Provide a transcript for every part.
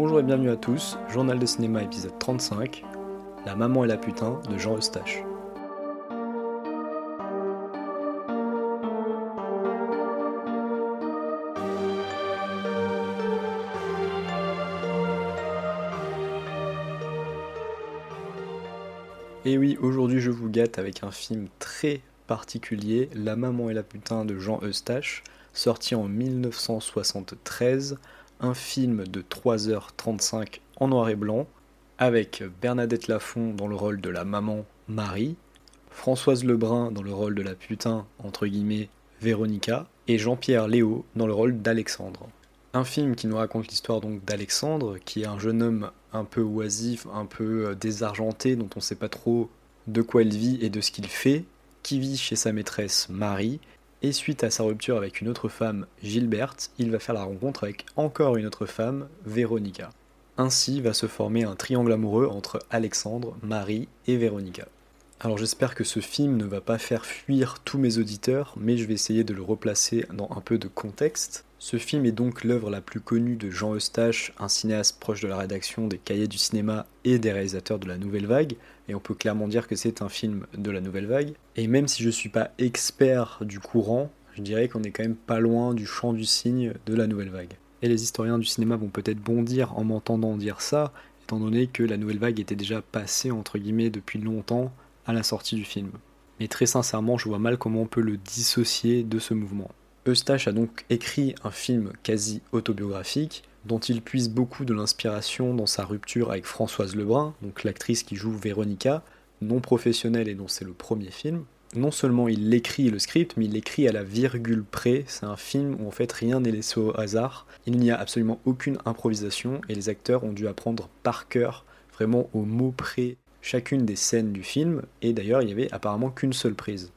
Bonjour et bienvenue à tous, journal de cinéma épisode 35, La maman et la putain de Jean Eustache. Et oui, aujourd'hui je vous gâte avec un film très particulier, La maman et la putain de Jean Eustache, sorti en 1973, un film de 3h35 en noir et blanc, avec Bernadette Lafont dans le rôle de la maman Marie, Françoise Lebrun dans le rôle de la putain, entre guillemets, Véronica, et Jean-Pierre Léo dans le rôle d'Alexandre. Un film qui nous raconte l'histoire donc d'Alexandre, qui est un jeune homme un peu oisif, un peu euh, désargenté, dont on ne sait pas trop de quoi il vit et de ce qu'il fait, qui vit chez sa maîtresse Marie, et suite à sa rupture avec une autre femme, Gilberte, il va faire la rencontre avec encore une autre femme, Véronica. Ainsi va se former un triangle amoureux entre Alexandre, Marie et Véronica. Alors j'espère que ce film ne va pas faire fuir tous mes auditeurs, mais je vais essayer de le replacer dans un peu de contexte. Ce film est donc l'œuvre la plus connue de Jean Eustache, un cinéaste proche de la rédaction des cahiers du cinéma et des réalisateurs de la Nouvelle Vague, et on peut clairement dire que c'est un film de la Nouvelle Vague. Et même si je ne suis pas expert du courant, je dirais qu'on est quand même pas loin du champ du cygne de la Nouvelle Vague. Et les historiens du cinéma vont peut-être bondir en m'entendant dire ça, étant donné que la Nouvelle Vague était déjà passée entre guillemets depuis longtemps à la sortie du film. Mais très sincèrement, je vois mal comment on peut le dissocier de ce mouvement. Eustache a donc écrit un film quasi autobiographique dont il puise beaucoup de l'inspiration dans sa rupture avec Françoise Lebrun, donc l'actrice qui joue Véronica, non professionnelle et dont c'est le premier film. Non seulement il écrit le script, mais il l'écrit à la virgule près. C'est un film où en fait rien n'est laissé au hasard. Il n'y a absolument aucune improvisation et les acteurs ont dû apprendre par cœur, vraiment au mot près, chacune des scènes du film. Et d'ailleurs, il n'y avait apparemment qu'une seule prise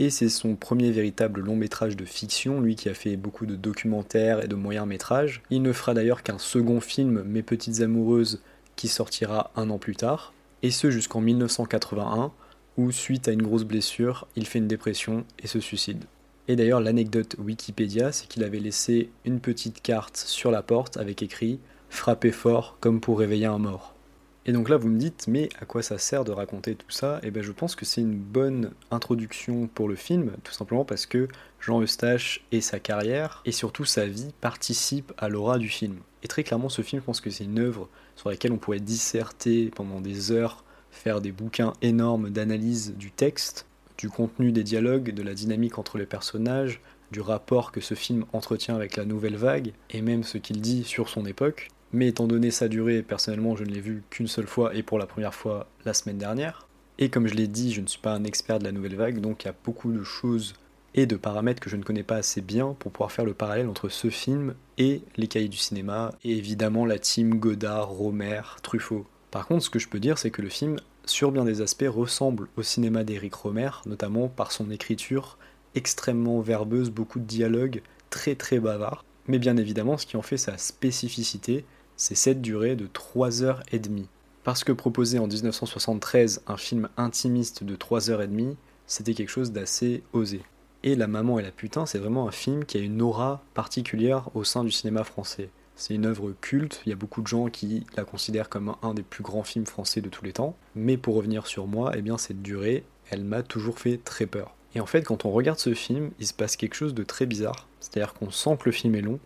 et c'est son premier véritable long métrage de fiction, lui qui a fait beaucoup de documentaires et de moyens métrages. Il ne fera d'ailleurs qu'un second film, Mes petites amoureuses, qui sortira un an plus tard, et ce jusqu'en 1981, où suite à une grosse blessure, il fait une dépression et se suicide. Et d'ailleurs l'anecdote Wikipédia, c'est qu'il avait laissé une petite carte sur la porte avec écrit Frappez fort comme pour réveiller un mort. Et donc là, vous me dites, mais à quoi ça sert de raconter tout ça? Et eh bien, je pense que c'est une bonne introduction pour le film, tout simplement parce que Jean Eustache et sa carrière, et surtout sa vie, participent à l'aura du film. Et très clairement, ce film, je pense que c'est une œuvre sur laquelle on pourrait disserter pendant des heures, faire des bouquins énormes d'analyse du texte, du contenu des dialogues, de la dynamique entre les personnages, du rapport que ce film entretient avec la nouvelle vague, et même ce qu'il dit sur son époque. Mais étant donné sa durée, personnellement, je ne l'ai vu qu'une seule fois et pour la première fois la semaine dernière. Et comme je l'ai dit, je ne suis pas un expert de la nouvelle vague, donc il y a beaucoup de choses et de paramètres que je ne connais pas assez bien pour pouvoir faire le parallèle entre ce film et les cahiers du cinéma, et évidemment la team Godard, Romer, Truffaut. Par contre, ce que je peux dire, c'est que le film, sur bien des aspects, ressemble au cinéma d'Éric Romer, notamment par son écriture extrêmement verbeuse, beaucoup de dialogues, très très bavard. Mais bien évidemment, ce qui en fait sa spécificité, c'est cette durée de 3h30. Parce que proposer en 1973 un film intimiste de 3h30, c'était quelque chose d'assez osé. Et La Maman et la Putain, c'est vraiment un film qui a une aura particulière au sein du cinéma français. C'est une œuvre culte, il y a beaucoup de gens qui la considèrent comme un des plus grands films français de tous les temps. Mais pour revenir sur moi, eh bien cette durée, elle m'a toujours fait très peur. Et en fait, quand on regarde ce film, il se passe quelque chose de très bizarre. C'est-à-dire qu'on sent que le film est long,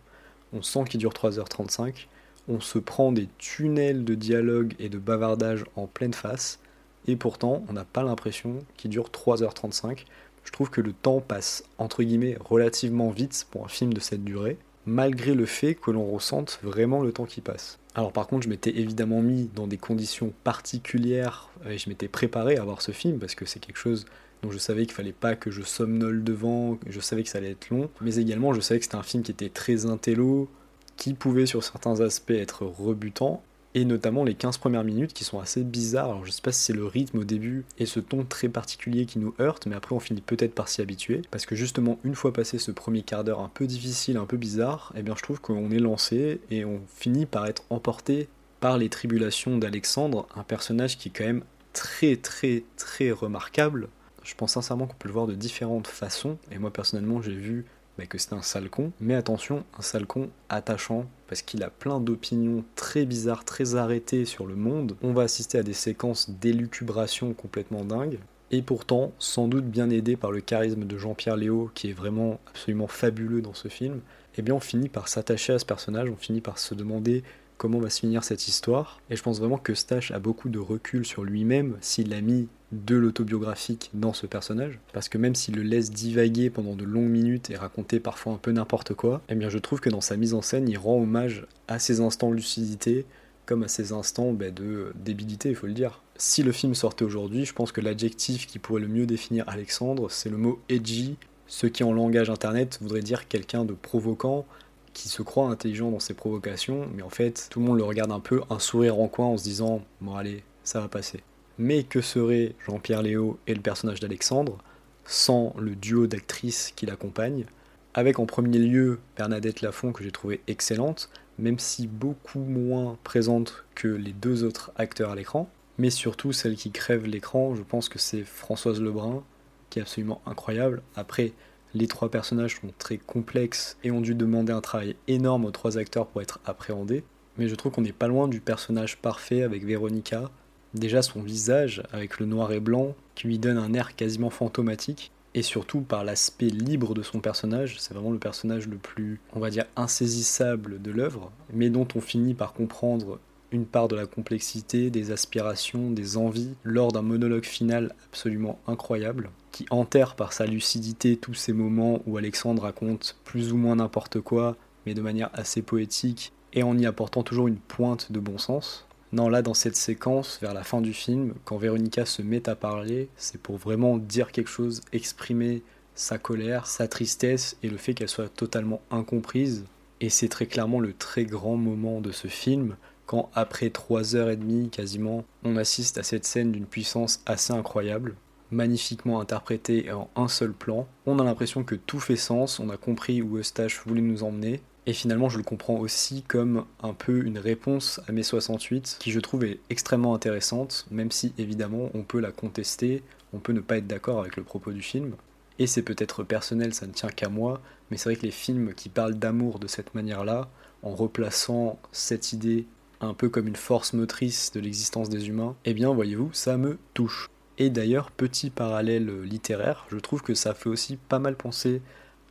on sent qu'il dure 3h35, on se prend des tunnels de dialogue et de bavardage en pleine face, et pourtant on n'a pas l'impression qu'il dure 3h35. Je trouve que le temps passe entre guillemets relativement vite pour un film de cette durée, malgré le fait que l'on ressente vraiment le temps qui passe. Alors par contre, je m'étais évidemment mis dans des conditions particulières et je m'étais préparé à voir ce film parce que c'est quelque chose dont je savais qu'il fallait pas que je somnole devant, je savais que ça allait être long, mais également je savais que c'était un film qui était très intello, qui pouvait sur certains aspects être rebutant, et notamment les 15 premières minutes qui sont assez bizarres. Alors je sais pas si c'est le rythme au début et ce ton très particulier qui nous heurte, mais après on finit peut-être par s'y habituer, parce que justement une fois passé ce premier quart d'heure un peu difficile, un peu bizarre, eh bien je trouve qu'on est lancé et on finit par être emporté par les tribulations d'Alexandre, un personnage qui est quand même très très très remarquable. Je pense sincèrement qu'on peut le voir de différentes façons, et moi personnellement j'ai vu que c'est un sale con, mais attention, un sale con attachant, parce qu'il a plein d'opinions très bizarres, très arrêtées sur le monde. On va assister à des séquences d'élucubration complètement dingues, et pourtant, sans doute bien aidé par le charisme de Jean-Pierre Léo, qui est vraiment absolument fabuleux dans ce film, eh bien on finit par s'attacher à ce personnage, on finit par se demander comment va se finir cette histoire. Et je pense vraiment que Stash a beaucoup de recul sur lui-même s'il a mis de l'autobiographique dans ce personnage. Parce que même s'il le laisse divaguer pendant de longues minutes et raconter parfois un peu n'importe quoi, eh bien je trouve que dans sa mise en scène, il rend hommage à ses instants de lucidité comme à ses instants bah, de débilité, il faut le dire. Si le film sortait aujourd'hui, je pense que l'adjectif qui pourrait le mieux définir Alexandre, c'est le mot edgy, ce qui en langage internet voudrait dire quelqu'un de provoquant, qui se croit intelligent dans ses provocations, mais en fait, tout le monde le regarde un peu, un sourire en coin en se disant Bon, allez, ça va passer. Mais que serait Jean-Pierre Léo et le personnage d'Alexandre sans le duo d'actrices qui l'accompagnent Avec en premier lieu Bernadette Lafont, que j'ai trouvé excellente, même si beaucoup moins présente que les deux autres acteurs à l'écran. Mais surtout, celle qui crève l'écran, je pense que c'est Françoise Lebrun, qui est absolument incroyable. Après, les trois personnages sont très complexes et ont dû demander un travail énorme aux trois acteurs pour être appréhendés. Mais je trouve qu'on n'est pas loin du personnage parfait avec Véronica. Déjà son visage, avec le noir et blanc, qui lui donne un air quasiment fantomatique. Et surtout par l'aspect libre de son personnage, c'est vraiment le personnage le plus, on va dire, insaisissable de l'œuvre, mais dont on finit par comprendre part de la complexité, des aspirations, des envies, lors d'un monologue final absolument incroyable qui enterre par sa lucidité tous ces moments où Alexandre raconte plus ou moins n'importe quoi, mais de manière assez poétique, et en y apportant toujours une pointe de bon sens. Non, là, dans cette séquence, vers la fin du film, quand Véronica se met à parler, c'est pour vraiment dire quelque chose, exprimer sa colère, sa tristesse et le fait qu'elle soit totalement incomprise. Et c'est très clairement le très grand moment de ce film, quand après trois heures et demie quasiment, on assiste à cette scène d'une puissance assez incroyable magnifiquement interprété en un seul plan. On a l'impression que tout fait sens, on a compris où Eustache voulait nous emmener. Et finalement, je le comprends aussi comme un peu une réponse à mes 68, qui je trouve est extrêmement intéressante, même si évidemment on peut la contester, on peut ne pas être d'accord avec le propos du film. Et c'est peut-être personnel, ça ne tient qu'à moi, mais c'est vrai que les films qui parlent d'amour de cette manière-là, en replaçant cette idée un peu comme une force motrice de l'existence des humains, eh bien voyez-vous, ça me touche. Et d'ailleurs, petit parallèle littéraire, je trouve que ça fait aussi pas mal penser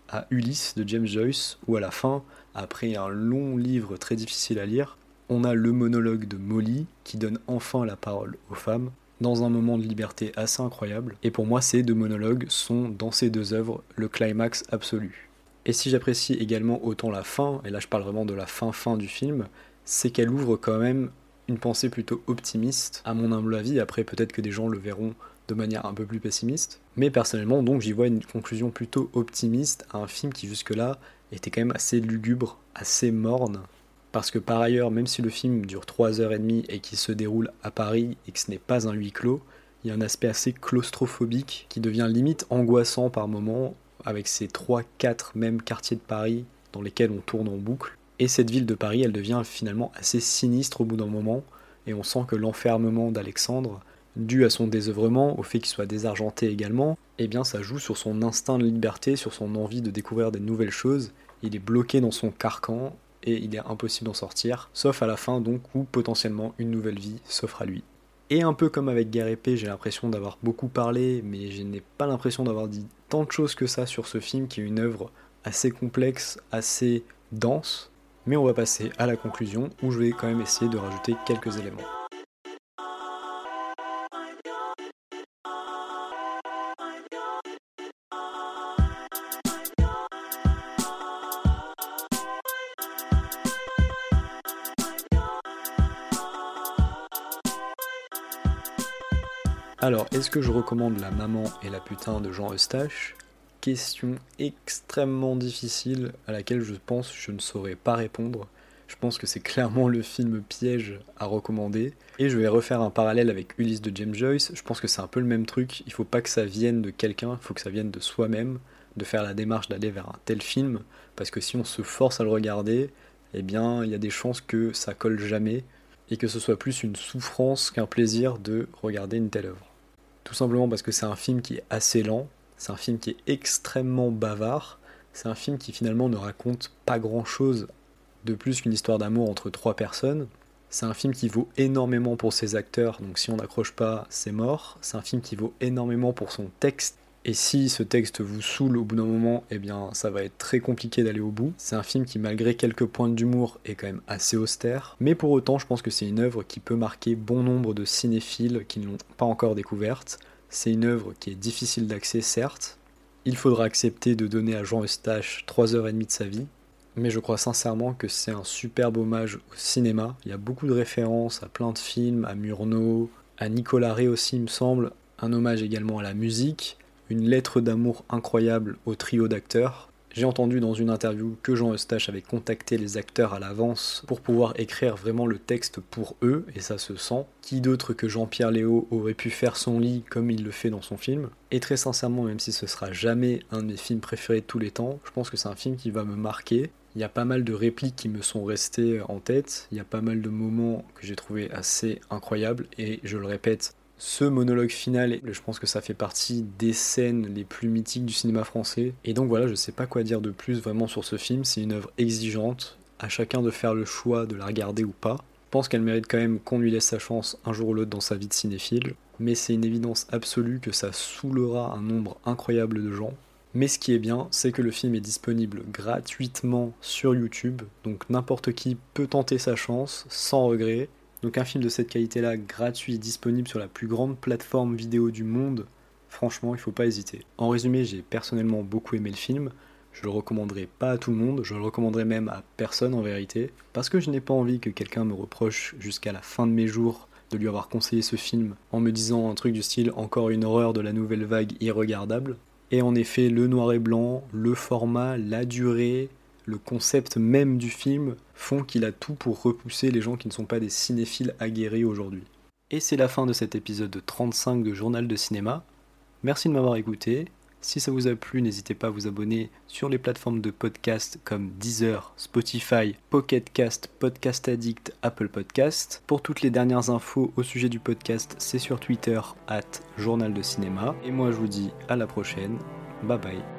à Ulysse de James Joyce, où à la fin, après un long livre très difficile à lire, on a le monologue de Molly qui donne enfin la parole aux femmes dans un moment de liberté assez incroyable. Et pour moi, ces deux monologues sont dans ces deux œuvres le climax absolu. Et si j'apprécie également autant la fin, et là je parle vraiment de la fin fin du film, c'est qu'elle ouvre quand même une pensée plutôt optimiste, à mon humble avis. Après, peut-être que des gens le verront de manière un peu plus pessimiste. Mais personnellement, donc, j'y vois une conclusion plutôt optimiste à un film qui, jusque-là, était quand même assez lugubre, assez morne. Parce que par ailleurs, même si le film dure 3h30 et qu'il se déroule à Paris et que ce n'est pas un huis clos, il y a un aspect assez claustrophobique qui devient limite angoissant par moments, avec ces 3-4 mêmes quartiers de Paris dans lesquels on tourne en boucle. Et cette ville de Paris, elle devient finalement assez sinistre au bout d'un moment, et on sent que l'enfermement d'Alexandre, dû à son désœuvrement, au fait qu'il soit désargenté également, eh bien ça joue sur son instinct de liberté, sur son envie de découvrir des nouvelles choses. Il est bloqué dans son carcan et il est impossible d'en sortir, sauf à la fin donc où potentiellement une nouvelle vie s'offre à lui. Et un peu comme avec Guerre j'ai l'impression d'avoir beaucoup parlé, mais je n'ai pas l'impression d'avoir dit tant de choses que ça sur ce film qui est une œuvre assez complexe, assez dense, mais on va passer à la conclusion où je vais quand même essayer de rajouter quelques éléments. Alors, est-ce que je recommande La Maman et la Putain de Jean Eustache? Question extrêmement difficile à laquelle je pense je ne saurais pas répondre. Je pense que c'est clairement le film piège à recommander. Et je vais refaire un parallèle avec Ulysse de James Joyce. Je pense que c'est un peu le même truc. Il faut pas que ça vienne de quelqu'un, il faut que ça vienne de soi-même, de faire la démarche d'aller vers un tel film. Parce que si on se force à le regarder, eh bien, il y a des chances que ça colle jamais. Et que ce soit plus une souffrance qu'un plaisir de regarder une telle œuvre. Tout simplement parce que c'est un film qui est assez lent, c'est un film qui est extrêmement bavard, C'est un film qui finalement ne raconte pas grand-chose de plus qu'une histoire d'amour entre trois personnes. C'est un film qui vaut énormément pour ses acteurs, donc si on n'accroche pas, c'est mort. C'est un film qui vaut énormément pour son texte. Et si ce texte vous saoule au bout d'un moment, eh bien ça va être très compliqué d'aller au bout. C'est un film qui malgré quelques points d'humour est quand même assez austère. Mais pour autant, je pense que c'est une œuvre qui peut marquer bon nombre de cinéphiles qui ne l'ont pas encore découverte. C'est une œuvre qui est difficile d'accès, certes. Il faudra accepter de donner à Jean Eustache 3h30 de sa vie, mais je crois sincèrement que c'est un superbe hommage au cinéma. Il y a beaucoup de références à plein de films, à Murnau, à Nicolas Ré aussi, il me semble. Un hommage également à la musique, une lettre d'amour incroyable au trio d'acteurs. J'ai entendu dans une interview que Jean Eustache avait contacté les acteurs à l'avance pour pouvoir écrire vraiment le texte pour eux, et ça se sent. Qui d'autre que Jean-Pierre Léo aurait pu faire son lit comme il le fait dans son film? Et très sincèrement, même si ce sera jamais un de mes films préférés de tous les temps, je pense que c'est un film qui va me marquer. Il y a pas mal de répliques qui me sont restées en tête, il y a pas mal de moments que j'ai trouvé assez incroyables, et je le répète, ce monologue final, je pense que ça fait partie des scènes les plus mythiques du cinéma français. Et donc voilà, je sais pas quoi dire de plus vraiment sur ce film. C'est une œuvre exigeante, à chacun de faire le choix de la regarder ou pas. Je pense qu'elle mérite quand même qu'on lui laisse sa chance un jour ou l'autre dans sa vie de cinéphile. Mais c'est une évidence absolue que ça saoulera un nombre incroyable de gens. Mais ce qui est bien, c'est que le film est disponible gratuitement sur YouTube, donc n'importe qui peut tenter sa chance sans regret. Donc un film de cette qualité-là, gratuit, disponible sur la plus grande plateforme vidéo du monde, franchement, il faut pas hésiter. En résumé, j'ai personnellement beaucoup aimé le film. Je le recommanderai pas à tout le monde, je le recommanderai même à personne en vérité, parce que je n'ai pas envie que quelqu'un me reproche jusqu'à la fin de mes jours de lui avoir conseillé ce film en me disant un truc du style encore une horreur de la nouvelle vague irregardable. Et en effet, le noir et blanc, le format, la durée, le concept même du film font qu'il a tout pour repousser les gens qui ne sont pas des cinéphiles aguerris aujourd'hui. Et c'est la fin de cet épisode 35 de Journal de cinéma. Merci de m'avoir écouté. Si ça vous a plu, n'hésitez pas à vous abonner sur les plateformes de podcast comme Deezer, Spotify, Pocket Cast, Podcast Addict, Apple Podcast. Pour toutes les dernières infos au sujet du podcast, c'est sur Twitter, at Journal de Cinéma. Et moi je vous dis à la prochaine. Bye bye.